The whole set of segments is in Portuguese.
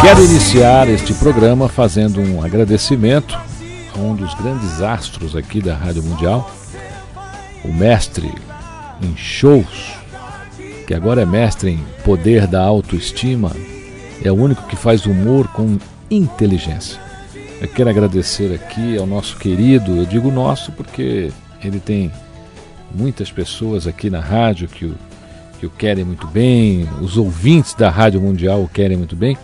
Quero iniciar este programa fazendo um agradecimento a um dos grandes astros aqui da Rádio Mundial, o mestre em shows, que agora é mestre em poder da autoestima, é o único que faz humor com inteligência. Eu quero agradecer aqui ao nosso querido, eu digo nosso porque ele tem muitas pessoas aqui na rádio que o, que o querem muito bem, os ouvintes da Rádio Mundial o querem muito bem.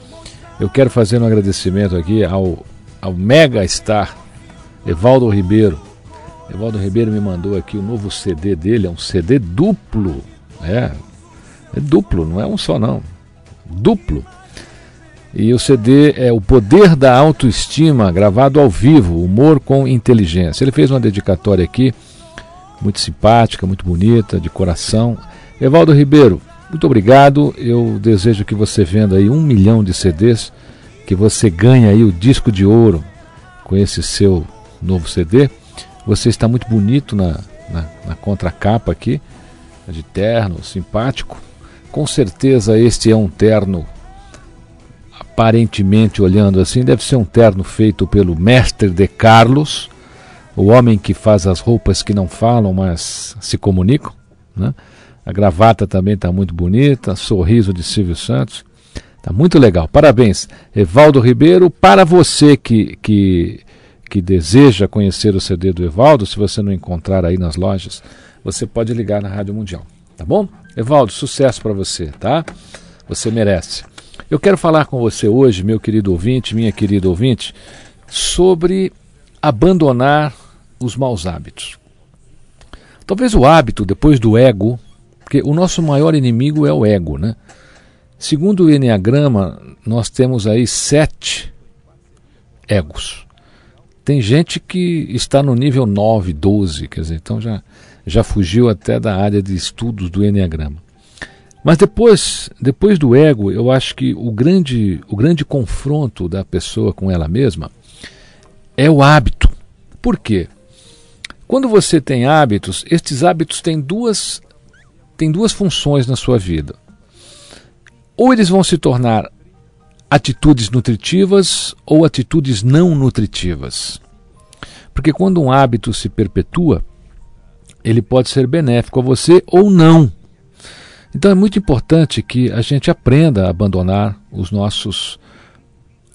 Eu quero fazer um agradecimento aqui ao, ao mega star Evaldo Ribeiro. Evaldo Ribeiro me mandou aqui o novo CD dele, é um CD duplo. É, é duplo, não é um só não. Duplo. E o CD é O Poder da Autoestima, gravado ao vivo, humor com inteligência. Ele fez uma dedicatória aqui, muito simpática, muito bonita, de coração. Evaldo Ribeiro, muito obrigado. Eu desejo que você venda aí um milhão de CDs, que você ganhe aí o disco de ouro com esse seu novo CD. Você está muito bonito na, na, na contracapa aqui, de terno, simpático. Com certeza este é um terno aparentemente olhando assim, deve ser um terno feito pelo mestre de Carlos, o homem que faz as roupas que não falam, mas se comunicam. Né? A gravata também está muito bonita, sorriso de Silvio Santos. Está muito legal. Parabéns, Evaldo Ribeiro. Para você que, que, que deseja conhecer o CD do Evaldo, se você não encontrar aí nas lojas, você pode ligar na Rádio Mundial. Tá bom? Evaldo, sucesso para você, tá? Você merece. Eu quero falar com você hoje, meu querido ouvinte, minha querida ouvinte, sobre abandonar os maus hábitos. Talvez o hábito, depois do ego, porque o nosso maior inimigo é o ego, né? Segundo o Enneagrama, nós temos aí sete egos. Tem gente que está no nível 9, 12, quer dizer, então já, já fugiu até da área de estudos do Enneagrama. Mas depois, depois do ego, eu acho que o grande, o grande confronto da pessoa com ela mesma é o hábito. Por quê? Quando você tem hábitos, estes hábitos têm duas, têm duas funções na sua vida. Ou eles vão se tornar atitudes nutritivas ou atitudes não nutritivas. Porque quando um hábito se perpetua, ele pode ser benéfico a você ou não. Então é muito importante que a gente aprenda a abandonar os nossos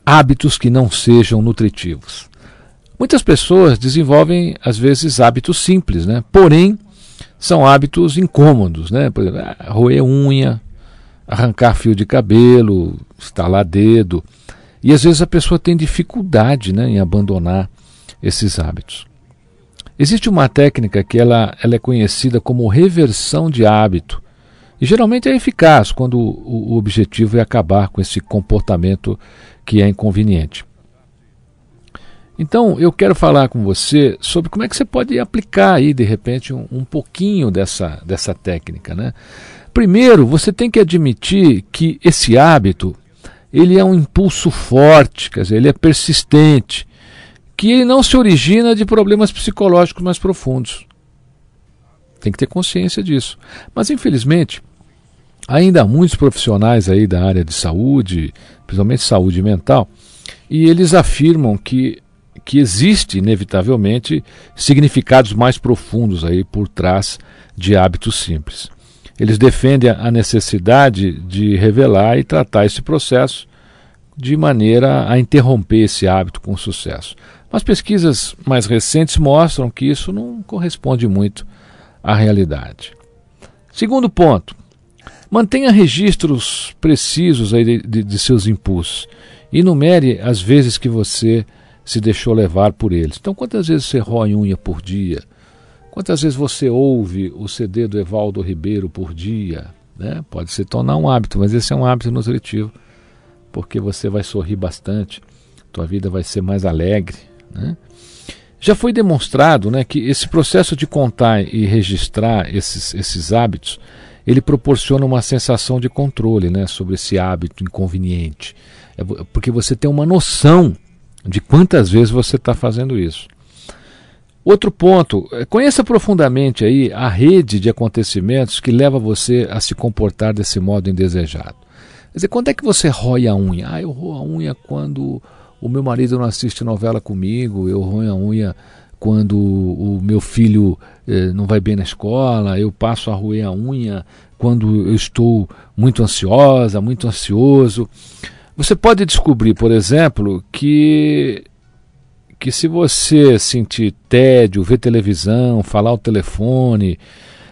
hábitos que não sejam nutritivos. Muitas pessoas desenvolvem, às vezes, hábitos simples, né? porém, são hábitos incômodos. Né? Por exemplo, ah, roer unha, arrancar fio de cabelo, estalar dedo. E às vezes a pessoa tem dificuldade né, em abandonar esses hábitos. Existe uma técnica que ela, ela é conhecida como reversão de hábito. E geralmente é eficaz quando o, o objetivo é acabar com esse comportamento que é inconveniente. Então, eu quero falar com você sobre como é que você pode aplicar aí, de repente, um, um pouquinho dessa, dessa técnica. Né? Primeiro, você tem que admitir que esse hábito ele é um impulso forte, quer dizer, ele é persistente, que ele não se origina de problemas psicológicos mais profundos. Tem que ter consciência disso. Mas, infelizmente, ainda há muitos profissionais aí da área de saúde, principalmente saúde mental, e eles afirmam que, que existe, inevitavelmente, significados mais profundos aí por trás de hábitos simples. Eles defendem a necessidade de revelar e tratar esse processo de maneira a interromper esse hábito com sucesso. Mas pesquisas mais recentes mostram que isso não corresponde muito à realidade. Segundo ponto, mantenha registros precisos aí de, de, de seus impulsos. Enumere as vezes que você se deixou levar por eles. Então, quantas vezes você rói unha por dia? Quantas vezes você ouve o CD do Evaldo Ribeiro por dia? Né? Pode se tornar um hábito, mas esse é um hábito nutritivo, porque você vai sorrir bastante, tua vida vai ser mais alegre. Né? Já foi demonstrado né, que esse processo de contar e registrar esses, esses hábitos, ele proporciona uma sensação de controle né, sobre esse hábito inconveniente. É porque você tem uma noção de quantas vezes você está fazendo isso. Outro ponto, é, conheça profundamente aí a rede de acontecimentos que leva você a se comportar desse modo indesejado. Quer dizer, quando é que você rói a unha? Ah, eu roo a unha quando o meu marido não assiste novela comigo, eu roio a unha quando o meu filho eh, não vai bem na escola, eu passo a roer a unha quando eu estou muito ansiosa, muito ansioso. Você pode descobrir, por exemplo, que que se você sentir tédio, ver televisão, falar ao telefone,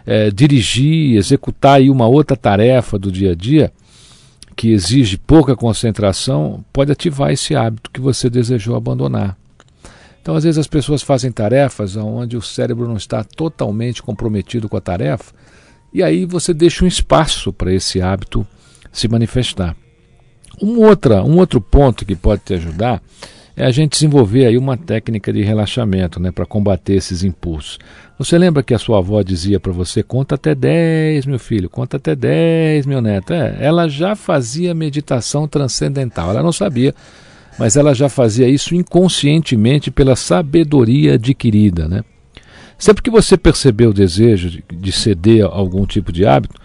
é, dirigir, executar aí uma outra tarefa do dia a dia que exige pouca concentração, pode ativar esse hábito que você desejou abandonar. Então, às vezes as pessoas fazem tarefas onde o cérebro não está totalmente comprometido com a tarefa, e aí você deixa um espaço para esse hábito se manifestar. Um, outra, um outro ponto que pode te ajudar é a gente desenvolver aí uma técnica de relaxamento, né, para combater esses impulsos. Você lembra que a sua avó dizia para você: conta até 10, meu filho, conta até 10, meu neto? É, ela já fazia meditação transcendental, ela não sabia, mas ela já fazia isso inconscientemente pela sabedoria adquirida, né? Sempre que você perceber o desejo de, de ceder a algum tipo de hábito,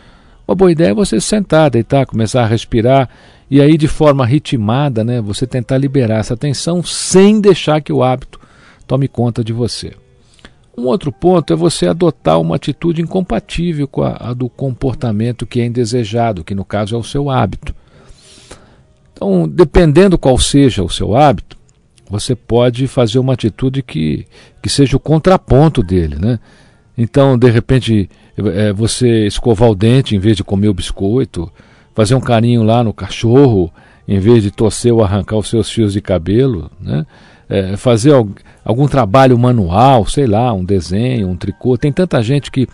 uma boa ideia é você sentar, deitar, começar a respirar e aí de forma ritmada, né, você tentar liberar essa tensão sem deixar que o hábito tome conta de você. Um outro ponto é você adotar uma atitude incompatível com a, a do comportamento que é indesejado, que no caso é o seu hábito. Então, dependendo qual seja o seu hábito, você pode fazer uma atitude que, que seja o contraponto dele, né? Então, de repente, é, você escovar o dente em vez de comer o biscoito, fazer um carinho lá no cachorro em vez de torcer ou arrancar os seus fios de cabelo, né? É, fazer algum trabalho manual, sei lá, um desenho, um tricô. Tem tanta gente que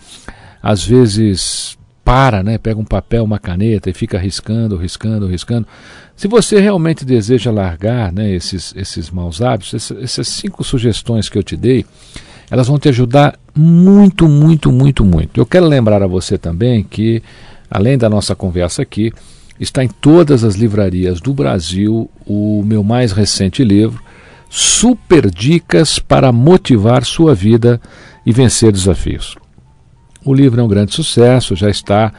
às vezes para, né, pega um papel, uma caneta e fica riscando, riscando, riscando. Se você realmente deseja largar né, esses, esses maus hábitos, essas, essas cinco sugestões que eu te dei, elas vão te ajudar muito, muito, muito, muito. Eu quero lembrar a você também que, além da nossa conversa aqui, está em todas as livrarias do Brasil o meu mais recente livro, Super Dicas para Motivar Sua Vida e Vencer Desafios. O livro é um grande sucesso, já está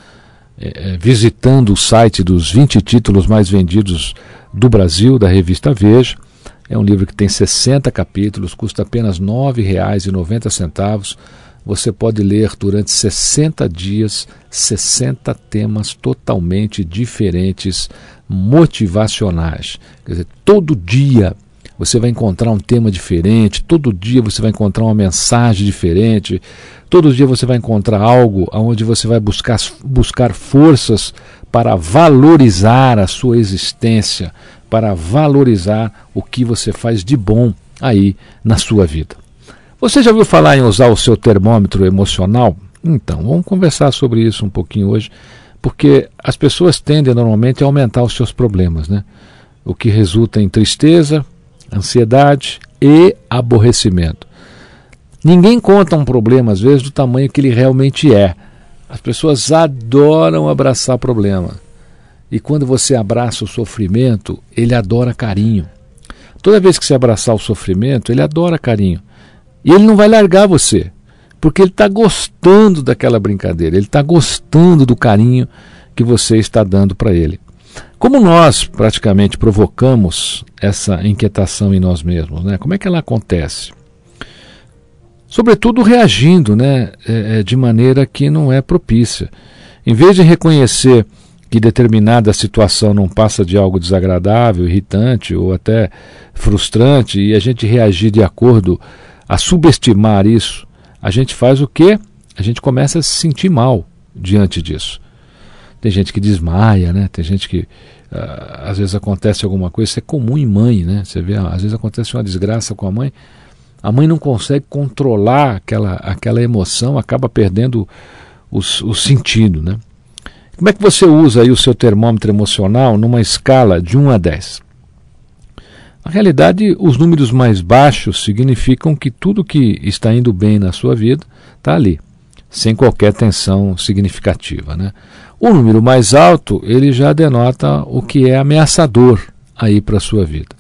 é, visitando o site dos 20 títulos mais vendidos do Brasil, da revista Veja. É um livro que tem 60 capítulos, custa apenas R$ 9,90. Você pode ler durante 60 dias 60 temas totalmente diferentes, motivacionais. Quer dizer, todo dia você vai encontrar um tema diferente, todo dia você vai encontrar uma mensagem diferente, todo dia você vai encontrar algo onde você vai buscar, buscar forças para valorizar a sua existência, para valorizar o que você faz de bom aí na sua vida. Você já ouviu falar em usar o seu termômetro emocional? Então, vamos conversar sobre isso um pouquinho hoje, porque as pessoas tendem normalmente a aumentar os seus problemas, né? O que resulta em tristeza, ansiedade, e aborrecimento. Ninguém conta um problema, às vezes, do tamanho que ele realmente é. As pessoas adoram abraçar problema. E quando você abraça o sofrimento, ele adora carinho. Toda vez que você abraçar o sofrimento, ele adora carinho. E ele não vai largar você, porque ele está gostando daquela brincadeira, ele está gostando do carinho que você está dando para ele. Como nós praticamente provocamos essa inquietação em nós mesmos, né? Como é que ela acontece? Sobretudo reagindo, né, é, é, de maneira que não é propícia. Em vez de reconhecer que determinada situação não passa de algo desagradável, irritante ou até frustrante e a gente reagir de acordo a subestimar isso, a gente faz o quê? A gente começa a se sentir mal diante disso. Tem gente que desmaia, né? Tem gente que uh, às vezes acontece alguma coisa, isso é comum em mãe, né? Você vê, às vezes acontece uma desgraça com a mãe, a mãe não consegue controlar aquela, aquela emoção, acaba perdendo os, o sentido, né? Como é que você usa aí o seu termômetro emocional numa escala de 1 a 10? Na realidade, os números mais baixos significam que tudo que está indo bem na sua vida está ali, sem qualquer tensão significativa. Né? O número mais alto, ele já denota o que é ameaçador aí para a sua vida.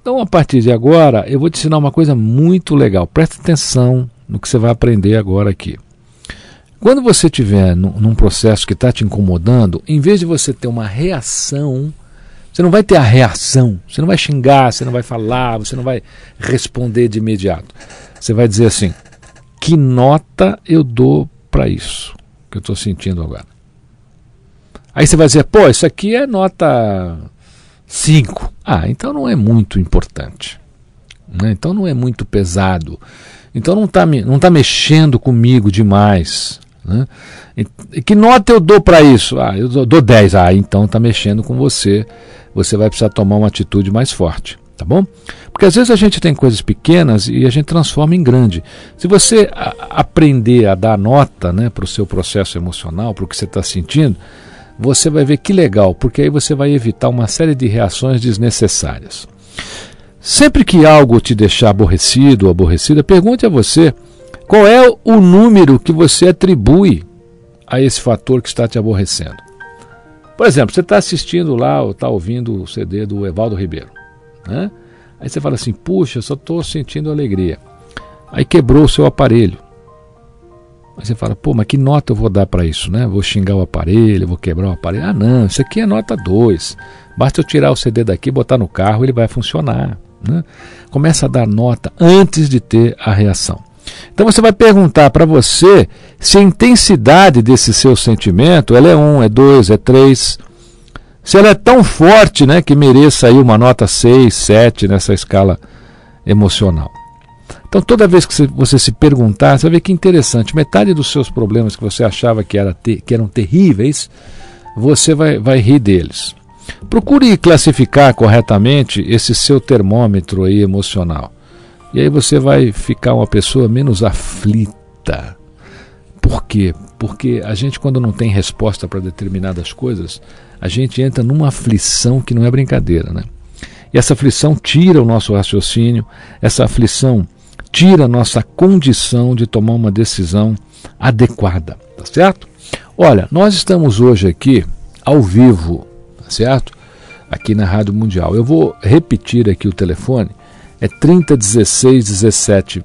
Então, a partir de agora, eu vou te ensinar uma coisa muito legal. Preste atenção no que você vai aprender agora aqui. Quando você estiver num processo que está te incomodando, em vez de você ter uma reação, você não vai ter a reação, você não vai xingar, você não vai falar, você não vai responder de imediato. Você vai dizer assim: que nota eu dou para isso? que eu estou sentindo agora. Aí você vai dizer, pô, isso aqui é nota 5. Ah, então não é muito importante. Né? Então não é muito pesado. Então não está não tá mexendo comigo demais. Né? E, que nota eu dou para isso? Ah, eu dou 10. Ah, então está mexendo com você. Você vai precisar tomar uma atitude mais forte tá bom? Porque às vezes a gente tem coisas pequenas e a gente transforma em grande. Se você a, aprender a dar nota né, para o seu processo emocional, para o que você está sentindo, você vai ver que legal, porque aí você vai evitar uma série de reações desnecessárias. Sempre que algo te deixar aborrecido ou aborrecida, pergunte a você qual é o número que você atribui a esse fator que está te aborrecendo. Por exemplo, você está assistindo lá ou está ouvindo o CD do Evaldo Ribeiro. Né? Aí você fala assim: puxa, só estou sentindo alegria. Aí quebrou o seu aparelho. Aí você fala: pô, mas que nota eu vou dar para isso? Né? Vou xingar o aparelho, vou quebrar o aparelho. Ah, não, isso aqui é nota 2. Basta eu tirar o CD daqui, botar no carro, ele vai funcionar. Né? Começa a dar nota antes de ter a reação. Então você vai perguntar para você se a intensidade desse seu sentimento ela é 1, um, é 2, é 3 se ela é tão forte né, que mereça aí uma nota 6, 7 nessa escala emocional. Então, toda vez que você se perguntar, você vai ver que interessante, metade dos seus problemas que você achava que, era que eram terríveis, você vai, vai rir deles. Procure classificar corretamente esse seu termômetro aí emocional. E aí você vai ficar uma pessoa menos aflita. Por quê? Porque a gente, quando não tem resposta para determinadas coisas, a gente entra numa aflição que não é brincadeira, né? E essa aflição tira o nosso raciocínio, essa aflição tira a nossa condição de tomar uma decisão adequada, tá certo? Olha, nós estamos hoje aqui ao vivo, tá certo? Aqui na Rádio Mundial. Eu vou repetir aqui o telefone, é 3016 17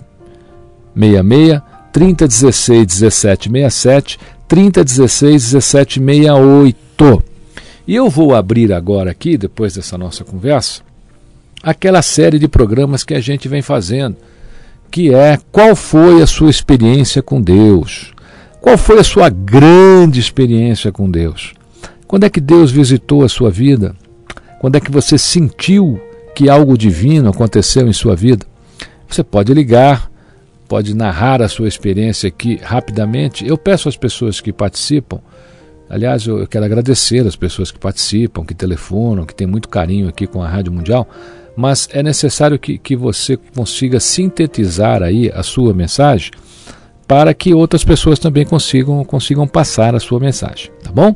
66, 3016 17 67, 3016 17 68. E eu vou abrir agora aqui, depois dessa nossa conversa, aquela série de programas que a gente vem fazendo, que é qual foi a sua experiência com Deus? Qual foi a sua grande experiência com Deus? Quando é que Deus visitou a sua vida? Quando é que você sentiu que algo divino aconteceu em sua vida? Você pode ligar, pode narrar a sua experiência aqui rapidamente. Eu peço às pessoas que participam Aliás, eu quero agradecer as pessoas que participam, que telefonam, que têm muito carinho aqui com a Rádio Mundial, mas é necessário que, que você consiga sintetizar aí a sua mensagem para que outras pessoas também consigam, consigam passar a sua mensagem, tá bom?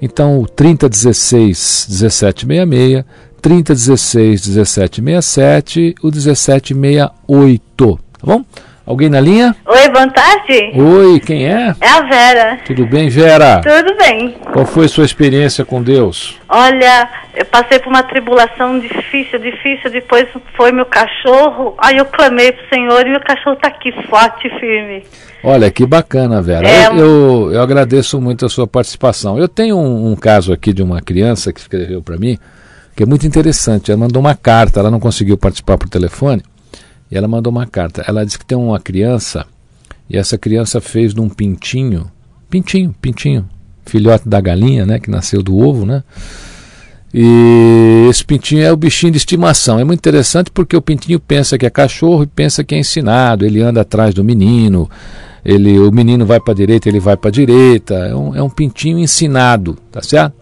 Então, 3016 1766, 3016 1767, o 1768. Tá bom? Alguém na linha? Oi, boa tarde. Oi, quem é? É a Vera. Tudo bem, Vera? Tudo bem. Qual foi a sua experiência com Deus? Olha, eu passei por uma tribulação difícil, difícil. Depois foi meu cachorro. Aí eu clamei pro Senhor e meu cachorro tá aqui forte e firme. Olha, que bacana, Vera. É, eu, eu, eu agradeço muito a sua participação. Eu tenho um, um caso aqui de uma criança que escreveu para mim, que é muito interessante. Ela mandou uma carta, ela não conseguiu participar por telefone, e ela mandou uma carta. Ela disse que tem uma criança, e essa criança fez de um pintinho, pintinho, pintinho, filhote da galinha, né, que nasceu do ovo, né? E esse pintinho é o bichinho de estimação. É muito interessante porque o pintinho pensa que é cachorro e pensa que é ensinado. Ele anda atrás do menino, ele, o menino vai para a direita, ele vai para a direita. É um, é um pintinho ensinado, tá certo?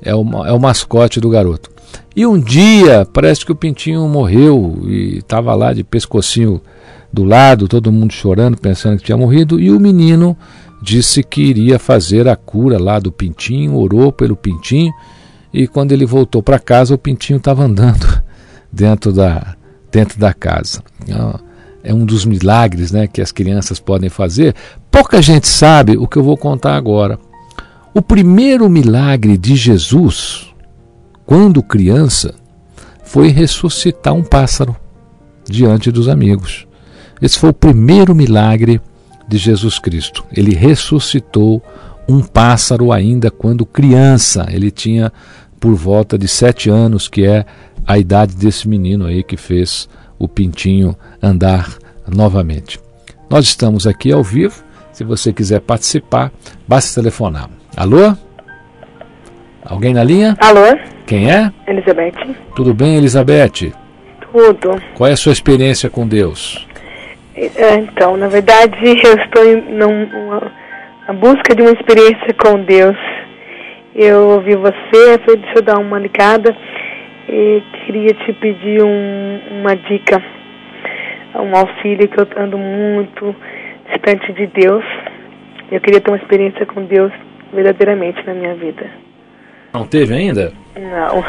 É é o mascote do garoto. E um dia, parece que o pintinho morreu e estava lá de pescocinho do lado, todo mundo chorando, pensando que tinha morrido, e o menino disse que iria fazer a cura lá do pintinho, orou pelo pintinho, e quando ele voltou para casa, o pintinho estava andando dentro da, dentro da casa. É um dos milagres né, que as crianças podem fazer. Pouca gente sabe o que eu vou contar agora. O primeiro milagre de Jesus quando criança, foi ressuscitar um pássaro diante dos amigos. Esse foi o primeiro milagre de Jesus Cristo. Ele ressuscitou um pássaro ainda quando criança. Ele tinha por volta de sete anos, que é a idade desse menino aí que fez o pintinho andar novamente. Nós estamos aqui ao vivo. Se você quiser participar, basta telefonar. Alô? Alguém na linha? Alô? Quem é? Elizabeth. Tudo bem, Elizabeth? Tudo. Qual é a sua experiência com Deus? É, então, na verdade, eu estou na busca de uma experiência com Deus. Eu ouvi você, falei, deixa eu dar uma ligada e queria te pedir um, uma dica, um auxílio que eu ando muito distante de Deus. Eu queria ter uma experiência com Deus verdadeiramente na minha vida. Não teve ainda? Não.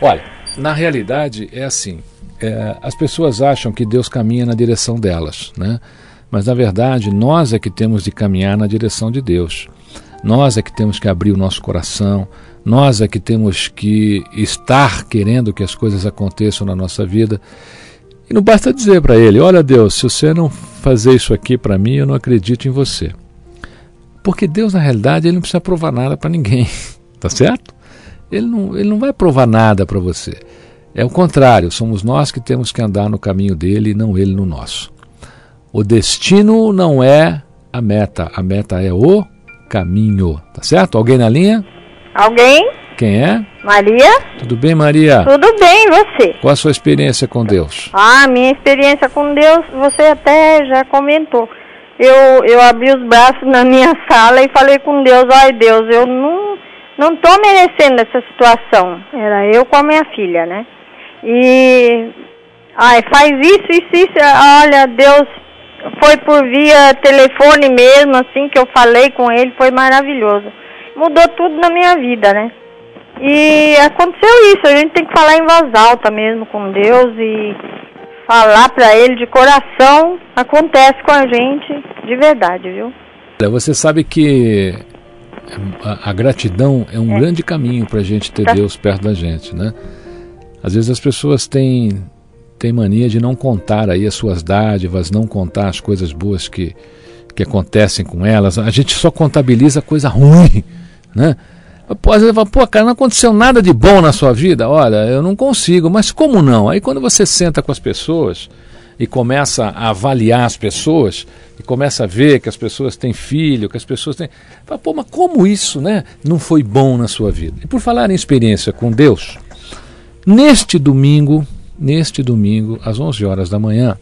Olha, na realidade é assim. É, as pessoas acham que Deus caminha na direção delas, né? Mas na verdade nós é que temos de caminhar na direção de Deus. Nós é que temos que abrir o nosso coração. Nós é que temos que estar querendo que as coisas aconteçam na nossa vida. E não basta dizer para Ele: Olha, Deus, se você não fazer isso aqui para mim, eu não acredito em você. Porque Deus, na realidade, ele não precisa provar nada para ninguém. Tá certo? Ele não, ele não vai provar nada para você. É o contrário, somos nós que temos que andar no caminho dele e não ele no nosso. O destino não é a meta, a meta é o caminho. Tá certo? Alguém na linha? Alguém? Quem é? Maria? Tudo bem, Maria? Tudo bem, você? Qual a sua experiência com Deus? Ah, minha experiência com Deus, você até já comentou. Eu, eu abri os braços na minha sala e falei com Deus, ai Deus, eu não não estou merecendo essa situação. Era eu com a minha filha, né? E ai, faz isso, isso, isso. Olha, Deus foi por via telefone mesmo, assim que eu falei com ele, foi maravilhoso. Mudou tudo na minha vida, né? E aconteceu isso, a gente tem que falar em voz alta mesmo com Deus e falar para ele de coração, acontece com a gente de verdade, viu? Você sabe que a, a gratidão é um é. grande caminho para a gente ter tá. Deus perto da gente, né? Às vezes as pessoas têm, têm mania de não contar aí as suas dádivas, não contar as coisas boas que, que acontecem com elas. A gente só contabiliza coisa ruim, né? Às vezes fala, pô, cara, não aconteceu nada de bom na sua vida? Olha, eu não consigo, mas como não? Aí quando você senta com as pessoas e começa a avaliar as pessoas, e começa a ver que as pessoas têm filho, que as pessoas têm. Pô, mas como isso né, não foi bom na sua vida? E por falar em experiência com Deus, neste domingo, neste domingo, às 11 horas da manhã,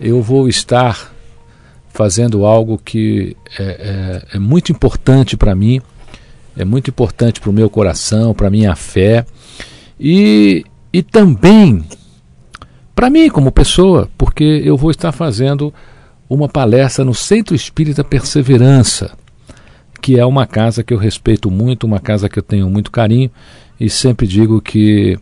eu vou estar fazendo algo que é, é, é muito importante para mim, é muito importante para o meu coração, para a minha fé e, e também para mim como pessoa, porque eu vou estar fazendo uma palestra no Centro Espírita Perseverança, que é uma casa que eu respeito muito, uma casa que eu tenho muito carinho e sempre digo que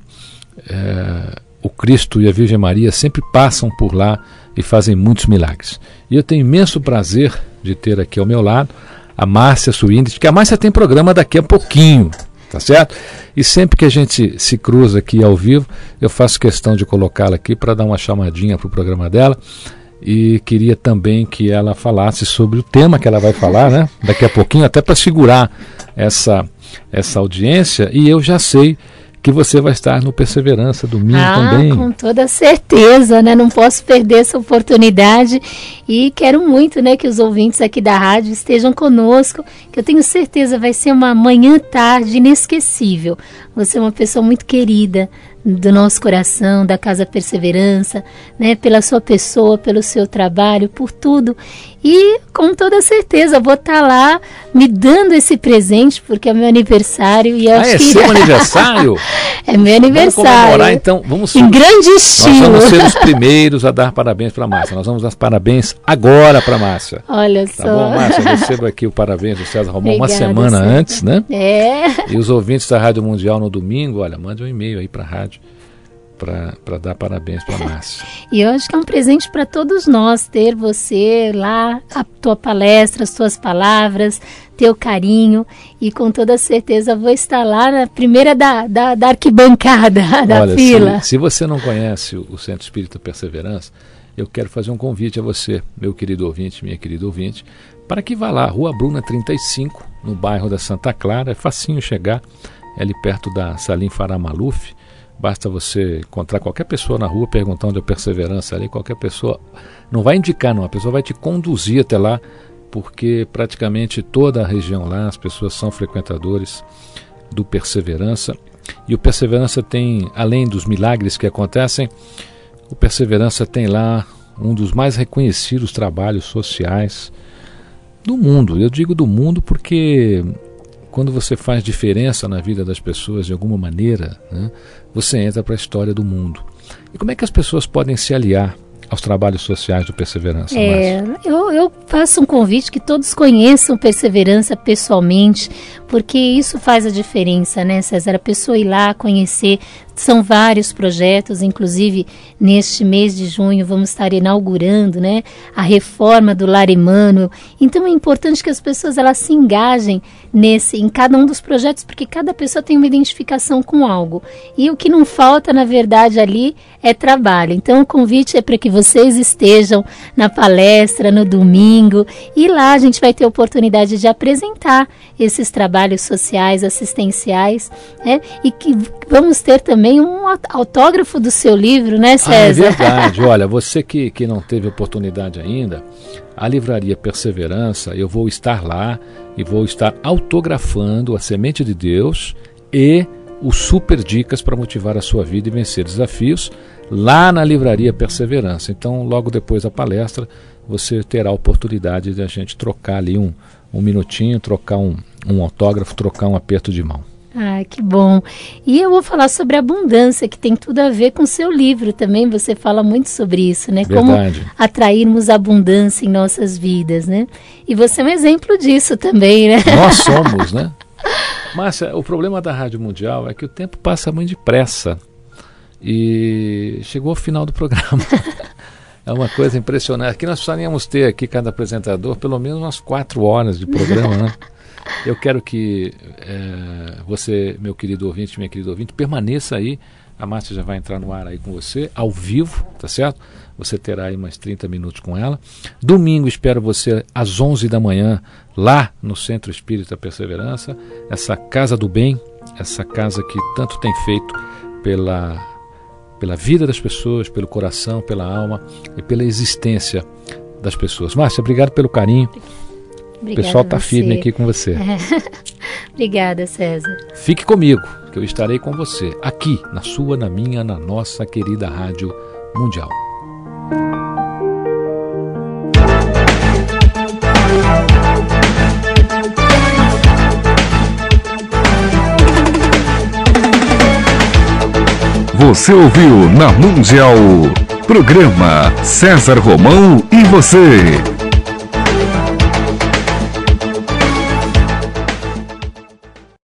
é, o Cristo e a Virgem Maria sempre passam por lá e fazem muitos milagres. E eu tenho imenso prazer de ter aqui ao meu lado a Márcia Suíndice, porque a Márcia tem programa daqui a pouquinho, tá certo? E sempre que a gente se cruza aqui ao vivo, eu faço questão de colocá-la aqui para dar uma chamadinha para o programa dela. E queria também que ela falasse sobre o tema que ela vai falar, né? Daqui a pouquinho, até para segurar essa, essa audiência. E eu já sei que você vai estar no Perseverança domingo ah, também. Com toda certeza, né? Não posso perder essa oportunidade e quero muito, né, que os ouvintes aqui da rádio estejam conosco, que eu tenho certeza vai ser uma manhã tarde inesquecível. Você é uma pessoa muito querida, do nosso coração, da Casa Perseverança, né, pela sua pessoa, pelo seu trabalho, por tudo. E com toda certeza vou estar tá lá me dando esse presente porque é meu aniversário e ah, acho é que seu aniversário? é meu aniversário. Vamos comemorar então, vamos em grande estilo. Nós vamos ser os primeiros a dar parabéns para Márcia. Nós vamos dar parabéns agora para Márcia. Olha tá só. Tá bom, Márcia, receba aqui o parabéns do César Romão Obrigada, uma semana César. antes, né? É. E os ouvintes da Rádio Mundial no domingo, olha, mande um e-mail aí para a rádio para dar parabéns para Márcia. E eu acho que é um presente para todos nós ter você lá, a tua palestra, as tuas palavras, teu carinho e com toda certeza vou estar lá na primeira da, da, da arquibancada, da Olha, fila. Se, se você não conhece o, Centro Espírita Perseverança, eu quero fazer um convite a você, meu querido ouvinte, minha querida ouvinte, para que vá lá, Rua Bruna 35, no bairro da Santa Clara, é facinho chegar, é ali perto da Salim Farah Maluf, Basta você encontrar qualquer pessoa na rua, perguntar onde é Perseverança ali, qualquer pessoa não vai indicar, não, a pessoa vai te conduzir até lá, porque praticamente toda a região lá, as pessoas são frequentadores do Perseverança. E o Perseverança tem, além dos milagres que acontecem, o Perseverança tem lá um dos mais reconhecidos trabalhos sociais do mundo. Eu digo do mundo porque quando você faz diferença na vida das pessoas de alguma maneira, né, você entra para a história do mundo. E como é que as pessoas podem se aliar aos trabalhos sociais do Perseverança? É, eu, eu, faço um convite que todos conheçam Perseverança pessoalmente, porque isso faz a diferença, né, César? A pessoa ir lá conhecer. São vários projetos, inclusive neste mês de junho vamos estar inaugurando, né, a reforma do Lar Emmanuel. Então é importante que as pessoas elas se engajem nesse, em cada um dos projetos, porque cada pessoa tem uma identificação com algo. E o que não falta, na verdade, ali é trabalho. Então o convite é para que vocês estejam na palestra no domingo e lá a gente vai ter oportunidade de apresentar esses trabalhos sociais, assistenciais, né? E que vamos ter também um autógrafo do seu livro, né, César? Ah, é verdade. Olha, você que, que não teve oportunidade ainda, a livraria Perseverança, eu vou estar lá e vou estar autografando a Semente de Deus e os super dicas para motivar a sua vida e vencer desafios lá na livraria Perseverança. Então, logo depois da palestra, você terá a oportunidade de a gente trocar ali um, um minutinho, trocar um, um autógrafo, trocar um aperto de mão. Ah, que bom. E eu vou falar sobre abundância, que tem tudo a ver com o seu livro também. Você fala muito sobre isso, né? Verdade. Como atrairmos abundância em nossas vidas, né? E você é um exemplo disso também, né? Nós somos, né? Márcia, o problema da Rádio Mundial é que o tempo passa muito depressa. E chegou ao final do programa. É uma coisa impressionante. Aqui nós precisaríamos ter aqui cada apresentador pelo menos umas quatro horas de programa, né? Eu quero que é, você, meu querido ouvinte, minha querida ouvinte, permaneça aí. A Márcia já vai entrar no ar aí com você, ao vivo, tá certo? Você terá aí mais 30 minutos com ela. Domingo espero você às 11 da manhã, lá no Centro Espírita Perseverança, essa casa do bem, essa casa que tanto tem feito pela pela vida das pessoas, pelo coração, pela alma e pela existência das pessoas. Márcia, obrigado pelo carinho. Obrigada o pessoal está firme aqui com você. É. Obrigada, César. Fique comigo, que eu estarei com você, aqui, na sua, na minha, na nossa querida Rádio Mundial. Você ouviu na Mundial. Programa César Romão e você.